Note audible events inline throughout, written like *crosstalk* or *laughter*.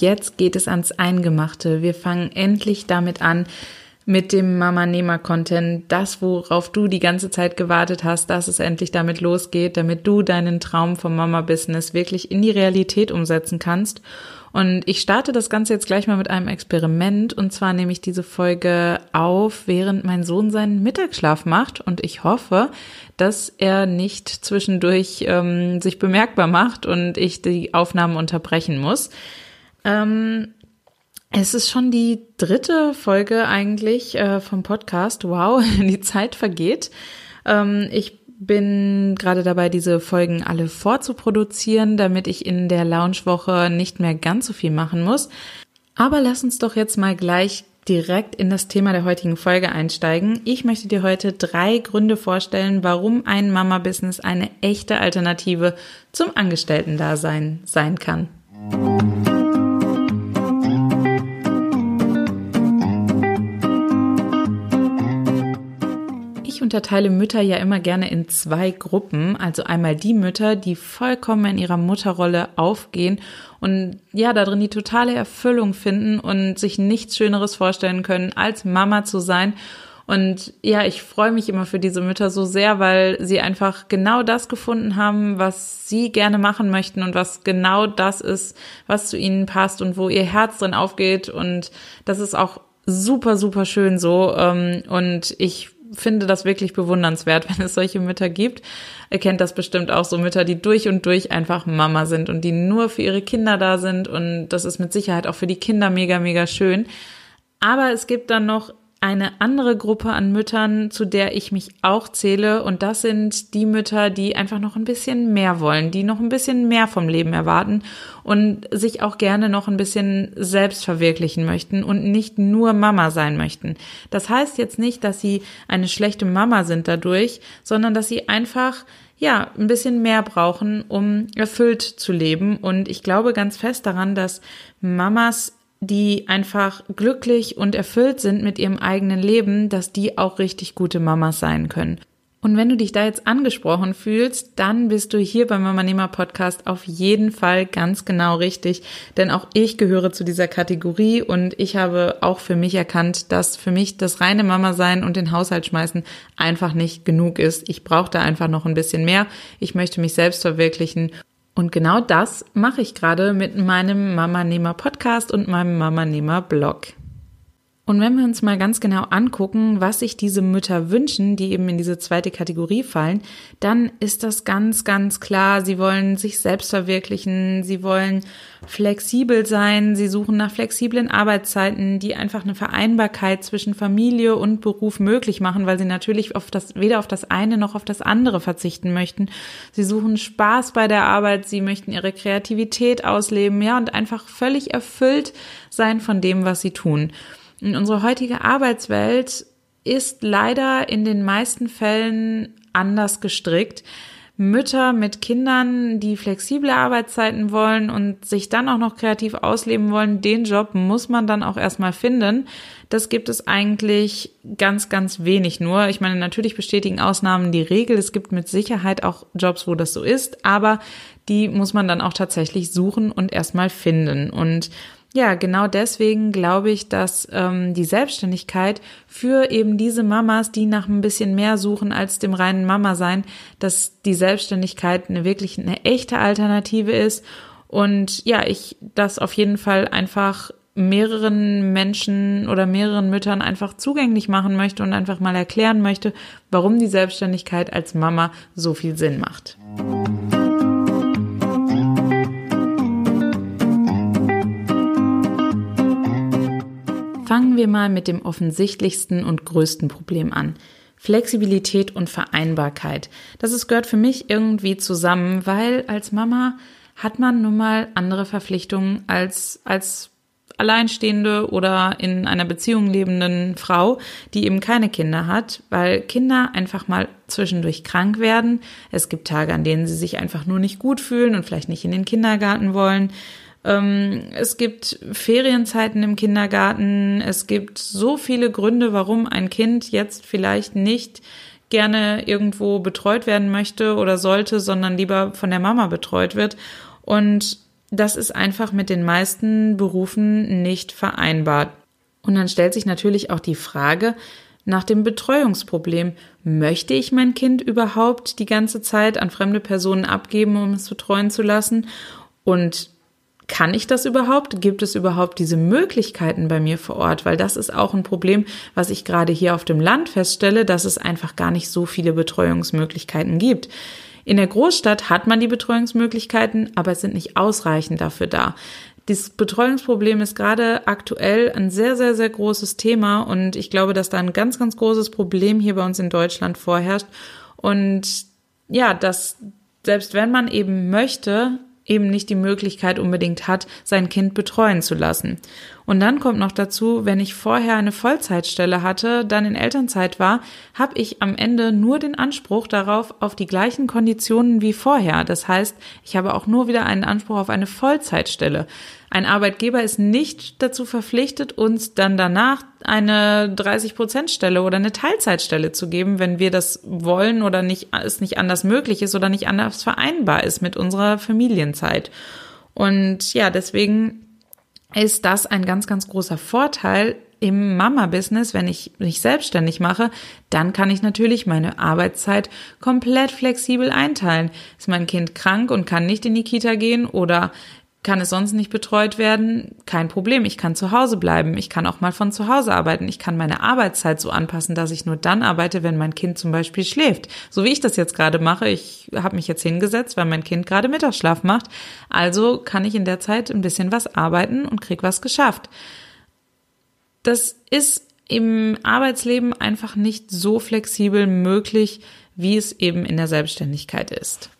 Jetzt geht es ans Eingemachte. Wir fangen endlich damit an, mit dem Mama Nehmer Content, das worauf du die ganze Zeit gewartet hast, dass es endlich damit losgeht, damit du deinen Traum vom Mama Business wirklich in die Realität umsetzen kannst. Und ich starte das Ganze jetzt gleich mal mit einem Experiment. Und zwar nehme ich diese Folge auf, während mein Sohn seinen Mittagsschlaf macht. Und ich hoffe, dass er nicht zwischendurch ähm, sich bemerkbar macht und ich die Aufnahmen unterbrechen muss. Ähm, es ist schon die dritte Folge eigentlich äh, vom Podcast. Wow, *laughs* die Zeit vergeht. Ähm, ich bin gerade dabei, diese Folgen alle vorzuproduzieren, damit ich in der Launchwoche nicht mehr ganz so viel machen muss. Aber lass uns doch jetzt mal gleich direkt in das Thema der heutigen Folge einsteigen. Ich möchte dir heute drei Gründe vorstellen, warum ein Mama-Business eine echte Alternative zum Angestellten-Dasein sein kann. Unterteile Mütter ja immer gerne in zwei Gruppen. Also einmal die Mütter, die vollkommen in ihrer Mutterrolle aufgehen und ja, darin die totale Erfüllung finden und sich nichts Schöneres vorstellen können, als Mama zu sein. Und ja, ich freue mich immer für diese Mütter so sehr, weil sie einfach genau das gefunden haben, was sie gerne machen möchten und was genau das ist, was zu ihnen passt und wo ihr Herz drin aufgeht. Und das ist auch super, super schön so. Ähm, und ich finde das wirklich bewundernswert, *laughs* wenn es solche Mütter gibt. Ihr kennt das bestimmt auch so Mütter, die durch und durch einfach Mama sind und die nur für ihre Kinder da sind und das ist mit Sicherheit auch für die Kinder mega, mega schön. Aber es gibt dann noch eine andere Gruppe an Müttern, zu der ich mich auch zähle. Und das sind die Mütter, die einfach noch ein bisschen mehr wollen, die noch ein bisschen mehr vom Leben erwarten und sich auch gerne noch ein bisschen selbst verwirklichen möchten und nicht nur Mama sein möchten. Das heißt jetzt nicht, dass sie eine schlechte Mama sind dadurch, sondern dass sie einfach ja, ein bisschen mehr brauchen, um erfüllt zu leben. Und ich glaube ganz fest daran, dass Mamas die einfach glücklich und erfüllt sind mit ihrem eigenen Leben, dass die auch richtig gute Mamas sein können. Und wenn du dich da jetzt angesprochen fühlst, dann bist du hier beim Mama Nehmer Podcast auf jeden Fall ganz genau richtig, denn auch ich gehöre zu dieser Kategorie und ich habe auch für mich erkannt, dass für mich das reine Mama sein und den Haushalt schmeißen einfach nicht genug ist. Ich brauche da einfach noch ein bisschen mehr. Ich möchte mich selbst verwirklichen und genau das mache ich gerade mit meinem Mama Nehmer Podcast und meinem Mama Nehmer Blog. Und wenn wir uns mal ganz genau angucken, was sich diese Mütter wünschen, die eben in diese zweite Kategorie fallen, dann ist das ganz, ganz klar. Sie wollen sich selbst verwirklichen, sie wollen flexibel sein, sie suchen nach flexiblen Arbeitszeiten, die einfach eine Vereinbarkeit zwischen Familie und Beruf möglich machen, weil sie natürlich auf das, weder auf das eine noch auf das andere verzichten möchten. Sie suchen Spaß bei der Arbeit, sie möchten ihre Kreativität ausleben, ja, und einfach völlig erfüllt sein von dem, was sie tun. Und unsere heutige Arbeitswelt ist leider in den meisten Fällen anders gestrickt. Mütter mit Kindern, die flexible Arbeitszeiten wollen und sich dann auch noch kreativ ausleben wollen, den Job muss man dann auch erstmal finden. Das gibt es eigentlich ganz, ganz wenig nur. Ich meine, natürlich bestätigen Ausnahmen die Regel. Es gibt mit Sicherheit auch Jobs, wo das so ist, aber die muss man dann auch tatsächlich suchen und erstmal finden. Und ja, genau deswegen glaube ich, dass ähm, die Selbstständigkeit für eben diese Mamas, die nach ein bisschen mehr suchen als dem reinen Mama sein, dass die Selbstständigkeit eine wirklich eine echte Alternative ist und ja, ich das auf jeden Fall einfach mehreren Menschen oder mehreren Müttern einfach zugänglich machen möchte und einfach mal erklären möchte, warum die Selbstständigkeit als Mama so viel Sinn macht. Fangen wir mal mit dem offensichtlichsten und größten Problem an. Flexibilität und Vereinbarkeit. Das ist, gehört für mich irgendwie zusammen, weil als Mama hat man nun mal andere Verpflichtungen als, als alleinstehende oder in einer Beziehung lebenden Frau, die eben keine Kinder hat, weil Kinder einfach mal zwischendurch krank werden. Es gibt Tage, an denen sie sich einfach nur nicht gut fühlen und vielleicht nicht in den Kindergarten wollen. Ähm, es gibt Ferienzeiten im Kindergarten. Es gibt so viele Gründe, warum ein Kind jetzt vielleicht nicht gerne irgendwo betreut werden möchte oder sollte, sondern lieber von der Mama betreut wird. Und das ist einfach mit den meisten Berufen nicht vereinbart. Und dann stellt sich natürlich auch die Frage nach dem Betreuungsproblem. Möchte ich mein Kind überhaupt die ganze Zeit an fremde Personen abgeben, um es betreuen zu lassen? Und kann ich das überhaupt? Gibt es überhaupt diese Möglichkeiten bei mir vor Ort? Weil das ist auch ein Problem, was ich gerade hier auf dem Land feststelle, dass es einfach gar nicht so viele Betreuungsmöglichkeiten gibt. In der Großstadt hat man die Betreuungsmöglichkeiten, aber es sind nicht ausreichend dafür da. Dieses Betreuungsproblem ist gerade aktuell ein sehr, sehr, sehr großes Thema und ich glaube, dass da ein ganz, ganz großes Problem hier bei uns in Deutschland vorherrscht. Und ja, dass selbst wenn man eben möchte, eben nicht die Möglichkeit unbedingt hat, sein Kind betreuen zu lassen. Und dann kommt noch dazu, wenn ich vorher eine Vollzeitstelle hatte, dann in Elternzeit war, habe ich am Ende nur den Anspruch darauf auf die gleichen Konditionen wie vorher. Das heißt, ich habe auch nur wieder einen Anspruch auf eine Vollzeitstelle. Ein Arbeitgeber ist nicht dazu verpflichtet, uns dann danach eine 30-Prozent-Stelle oder eine Teilzeitstelle zu geben, wenn wir das wollen oder nicht, es nicht anders möglich ist oder nicht anders vereinbar ist mit unserer Familienzeit. Und ja, deswegen ist das ein ganz, ganz großer Vorteil im Mama-Business, wenn ich mich selbstständig mache, dann kann ich natürlich meine Arbeitszeit komplett flexibel einteilen. Ist mein Kind krank und kann nicht in die Kita gehen oder kann es sonst nicht betreut werden? Kein Problem. Ich kann zu Hause bleiben. Ich kann auch mal von zu Hause arbeiten. Ich kann meine Arbeitszeit so anpassen, dass ich nur dann arbeite, wenn mein Kind zum Beispiel schläft. So wie ich das jetzt gerade mache. Ich habe mich jetzt hingesetzt, weil mein Kind gerade Mittagsschlaf macht. Also kann ich in der Zeit ein bisschen was arbeiten und krieg was geschafft. Das ist im Arbeitsleben einfach nicht so flexibel möglich, wie es eben in der Selbstständigkeit ist.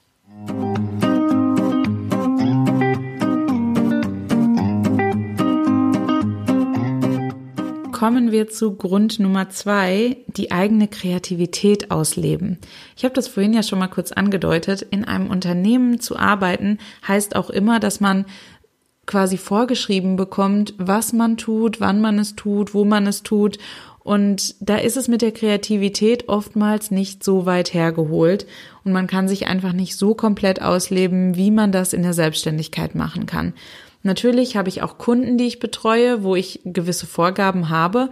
Kommen wir zu Grund Nummer zwei, die eigene Kreativität ausleben. Ich habe das vorhin ja schon mal kurz angedeutet. In einem Unternehmen zu arbeiten heißt auch immer, dass man quasi vorgeschrieben bekommt, was man tut, wann man es tut, wo man es tut. Und da ist es mit der Kreativität oftmals nicht so weit hergeholt und man kann sich einfach nicht so komplett ausleben, wie man das in der Selbstständigkeit machen kann. Natürlich habe ich auch Kunden, die ich betreue, wo ich gewisse Vorgaben habe,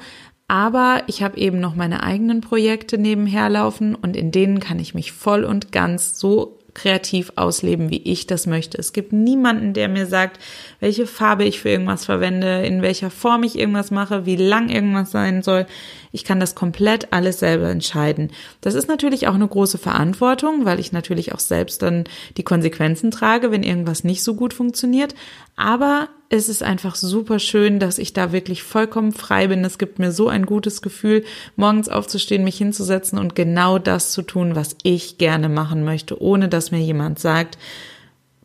aber ich habe eben noch meine eigenen Projekte nebenher laufen und in denen kann ich mich voll und ganz so kreativ ausleben, wie ich das möchte. Es gibt niemanden, der mir sagt, welche Farbe ich für irgendwas verwende, in welcher Form ich irgendwas mache, wie lang irgendwas sein soll. Ich kann das komplett alles selber entscheiden. Das ist natürlich auch eine große Verantwortung, weil ich natürlich auch selbst dann die Konsequenzen trage, wenn irgendwas nicht so gut funktioniert. Aber es ist einfach super schön, dass ich da wirklich vollkommen frei bin. Es gibt mir so ein gutes Gefühl, morgens aufzustehen, mich hinzusetzen und genau das zu tun, was ich gerne machen möchte, ohne dass mir jemand sagt,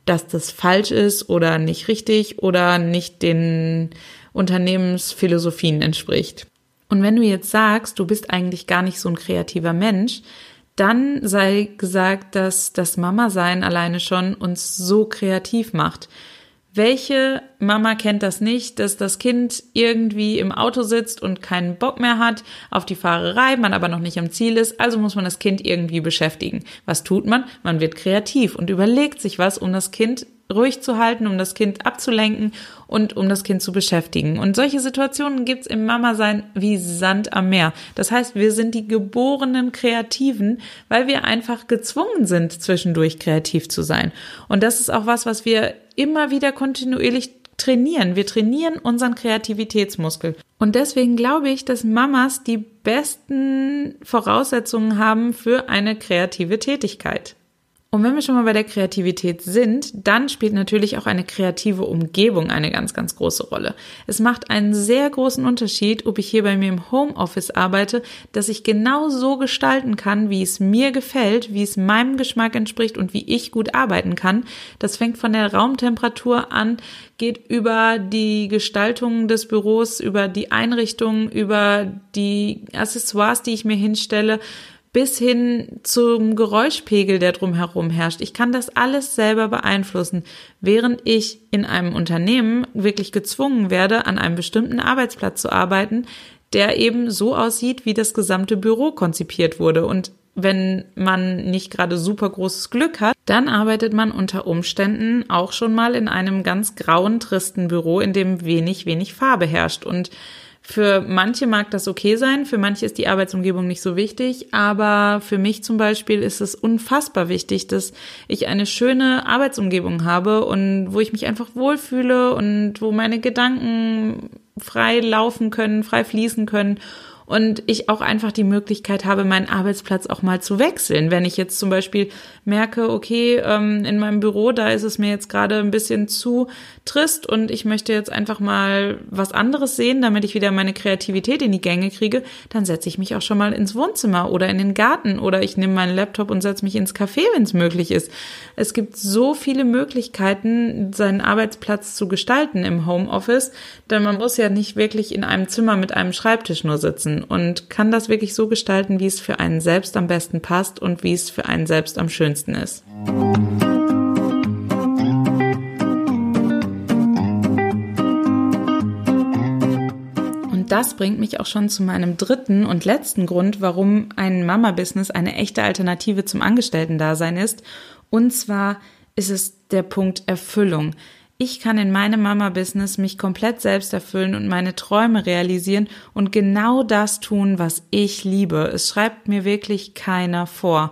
dass das falsch ist oder nicht richtig oder nicht den Unternehmensphilosophien entspricht. Und wenn du jetzt sagst, du bist eigentlich gar nicht so ein kreativer Mensch, dann sei gesagt, dass das Mama-Sein alleine schon uns so kreativ macht. Welche Mama kennt das nicht, dass das Kind irgendwie im Auto sitzt und keinen Bock mehr hat auf die Fahrerei, man aber noch nicht am Ziel ist, also muss man das Kind irgendwie beschäftigen. Was tut man? Man wird kreativ und überlegt sich was, um das Kind ruhig zu halten, um das Kind abzulenken und um das Kind zu beschäftigen. Und solche Situationen gibt's im Mama-Sein wie Sand am Meer. Das heißt, wir sind die geborenen Kreativen, weil wir einfach gezwungen sind, zwischendurch kreativ zu sein. Und das ist auch was, was wir immer wieder kontinuierlich trainieren. Wir trainieren unseren Kreativitätsmuskel. Und deswegen glaube ich, dass Mamas die besten Voraussetzungen haben für eine kreative Tätigkeit. Und wenn wir schon mal bei der Kreativität sind, dann spielt natürlich auch eine kreative Umgebung eine ganz, ganz große Rolle. Es macht einen sehr großen Unterschied, ob ich hier bei mir im Homeoffice arbeite, dass ich genau so gestalten kann, wie es mir gefällt, wie es meinem Geschmack entspricht und wie ich gut arbeiten kann. Das fängt von der Raumtemperatur an, geht über die Gestaltung des Büros, über die Einrichtung, über die Accessoires, die ich mir hinstelle, bis hin zum Geräuschpegel, der drumherum herrscht. Ich kann das alles selber beeinflussen, während ich in einem Unternehmen wirklich gezwungen werde, an einem bestimmten Arbeitsplatz zu arbeiten, der eben so aussieht, wie das gesamte Büro konzipiert wurde. Und wenn man nicht gerade super großes Glück hat, dann arbeitet man unter Umständen auch schon mal in einem ganz grauen, tristen Büro, in dem wenig, wenig Farbe herrscht. Und für manche mag das okay sein, für manche ist die Arbeitsumgebung nicht so wichtig, aber für mich zum Beispiel ist es unfassbar wichtig, dass ich eine schöne Arbeitsumgebung habe und wo ich mich einfach wohlfühle und wo meine Gedanken frei laufen können, frei fließen können und ich auch einfach die Möglichkeit habe, meinen Arbeitsplatz auch mal zu wechseln. Wenn ich jetzt zum Beispiel merke, okay, ähm, in meinem Büro, da ist es mir jetzt gerade ein bisschen zu trist und ich möchte jetzt einfach mal was anderes sehen, damit ich wieder meine Kreativität in die Gänge kriege, dann setze ich mich auch schon mal ins Wohnzimmer oder in den Garten oder ich nehme meinen Laptop und setze mich ins Café, wenn es möglich ist. Es gibt so viele Möglichkeiten, seinen Arbeitsplatz zu gestalten im Homeoffice, denn man muss ja nicht wirklich in einem Zimmer mit einem Schreibtisch nur sitzen und kann das wirklich so gestalten, wie es für einen selbst am besten passt und wie es für einen selbst am schönsten ist. Und das bringt mich auch schon zu meinem dritten und letzten Grund, warum ein Mama-Business eine echte Alternative zum Angestellten-Dasein ist. Und zwar ist es der Punkt Erfüllung ich kann in meinem Mama-Business mich komplett selbst erfüllen und meine Träume realisieren und genau das tun, was ich liebe. Es schreibt mir wirklich keiner vor.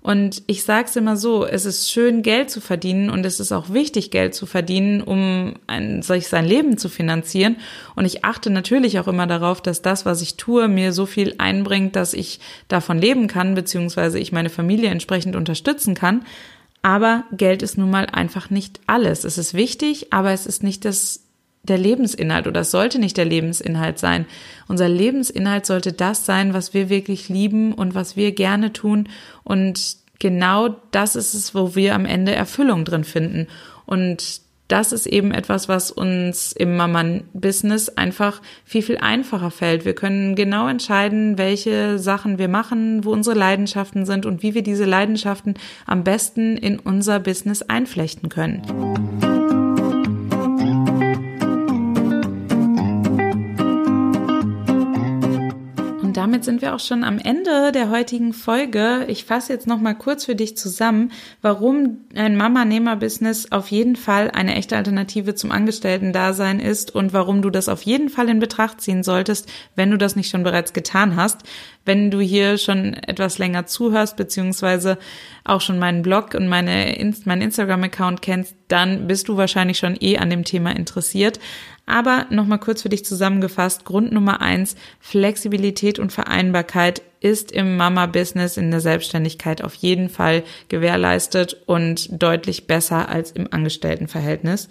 Und ich sage es immer so, es ist schön, Geld zu verdienen und es ist auch wichtig, Geld zu verdienen, um ein, sich sein Leben zu finanzieren. Und ich achte natürlich auch immer darauf, dass das, was ich tue, mir so viel einbringt, dass ich davon leben kann, beziehungsweise ich meine Familie entsprechend unterstützen kann. Aber Geld ist nun mal einfach nicht alles. Es ist wichtig, aber es ist nicht das, der Lebensinhalt oder es sollte nicht der Lebensinhalt sein. Unser Lebensinhalt sollte das sein, was wir wirklich lieben und was wir gerne tun. Und genau das ist es, wo wir am Ende Erfüllung drin finden. Und das ist eben etwas, was uns im Mama-Business einfach viel, viel einfacher fällt. Wir können genau entscheiden, welche Sachen wir machen, wo unsere Leidenschaften sind und wie wir diese Leidenschaften am besten in unser Business einflechten können. Damit sind wir auch schon am Ende der heutigen Folge. Ich fasse jetzt noch mal kurz für dich zusammen, warum ein Mama-Nehmer-Business auf jeden Fall eine echte Alternative zum Angestellten-Dasein ist und warum du das auf jeden Fall in Betracht ziehen solltest, wenn du das nicht schon bereits getan hast. Wenn du hier schon etwas länger zuhörst, beziehungsweise auch schon meinen Blog und meine, meinen Instagram-Account kennst, dann bist du wahrscheinlich schon eh an dem Thema interessiert. Aber nochmal kurz für dich zusammengefasst. Grund Nummer eins, Flexibilität und Vereinbarkeit ist im Mama-Business in der Selbstständigkeit auf jeden Fall gewährleistet und deutlich besser als im Angestelltenverhältnis.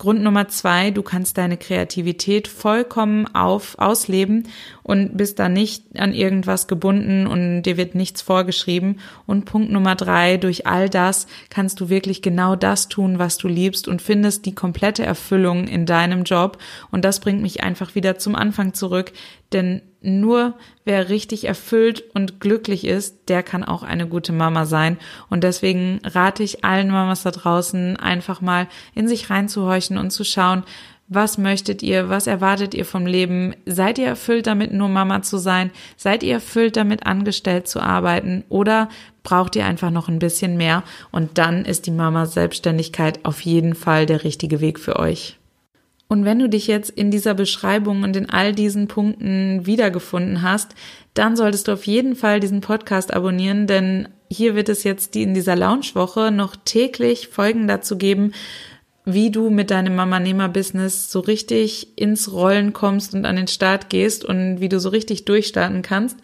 Grund Nummer zwei, du kannst deine Kreativität vollkommen auf, ausleben und bist da nicht an irgendwas gebunden und dir wird nichts vorgeschrieben. Und Punkt Nummer drei, durch all das kannst du wirklich genau das tun, was du liebst und findest die komplette Erfüllung in deinem Job. Und das bringt mich einfach wieder zum Anfang zurück, denn nur wer richtig erfüllt und glücklich ist, der kann auch eine gute Mama sein. Und deswegen rate ich allen Mamas da draußen einfach mal in sich reinzuhorchen und zu schauen, was möchtet ihr? Was erwartet ihr vom Leben? Seid ihr erfüllt damit, nur Mama zu sein? Seid ihr erfüllt damit, angestellt zu arbeiten? Oder braucht ihr einfach noch ein bisschen mehr? Und dann ist die Mama Selbstständigkeit auf jeden Fall der richtige Weg für euch. Und wenn du dich jetzt in dieser Beschreibung und in all diesen Punkten wiedergefunden hast, dann solltest du auf jeden Fall diesen Podcast abonnieren, denn hier wird es jetzt die in dieser Launchwoche noch täglich Folgen dazu geben, wie du mit deinem Mama-Nehmer-Business so richtig ins Rollen kommst und an den Start gehst und wie du so richtig durchstarten kannst.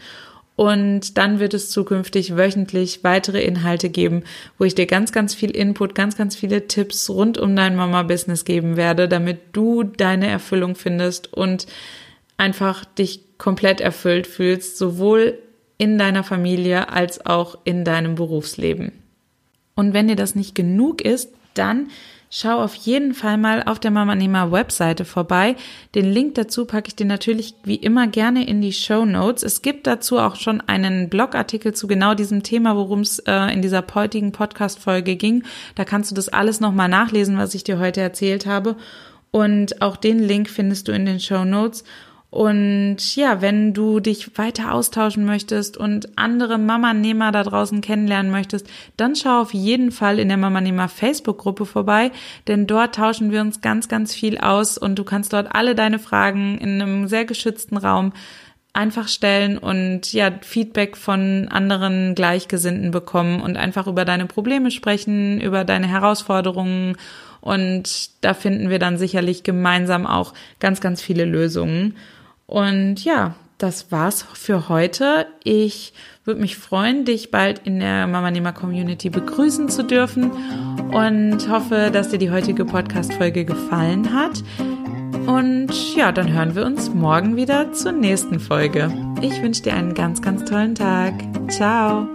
Und dann wird es zukünftig wöchentlich weitere Inhalte geben, wo ich dir ganz, ganz viel Input, ganz, ganz viele Tipps rund um dein Mama-Business geben werde, damit du deine Erfüllung findest und einfach dich komplett erfüllt fühlst, sowohl in deiner Familie als auch in deinem Berufsleben. Und wenn dir das nicht genug ist, dann schau auf jeden Fall mal auf der Mama Nehmer Webseite vorbei. Den Link dazu packe ich dir natürlich wie immer gerne in die Show Notes. Es gibt dazu auch schon einen Blogartikel zu genau diesem Thema, worum es äh, in dieser heutigen Podcast-Folge ging. Da kannst du das alles nochmal nachlesen, was ich dir heute erzählt habe. Und auch den Link findest du in den Show Notes. Und ja, wenn du dich weiter austauschen möchtest und andere Mama-Nehmer da draußen kennenlernen möchtest, dann schau auf jeden Fall in der Mama-Nehmer Facebook-Gruppe vorbei, denn dort tauschen wir uns ganz, ganz viel aus und du kannst dort alle deine Fragen in einem sehr geschützten Raum einfach stellen und ja, Feedback von anderen Gleichgesinnten bekommen und einfach über deine Probleme sprechen, über deine Herausforderungen und da finden wir dann sicherlich gemeinsam auch ganz, ganz viele Lösungen. Und ja, das war's für heute. Ich würde mich freuen, dich bald in der Mama Nehmer Community begrüßen zu dürfen und hoffe, dass dir die heutige Podcast-Folge gefallen hat. Und ja, dann hören wir uns morgen wieder zur nächsten Folge. Ich wünsche dir einen ganz, ganz tollen Tag. Ciao.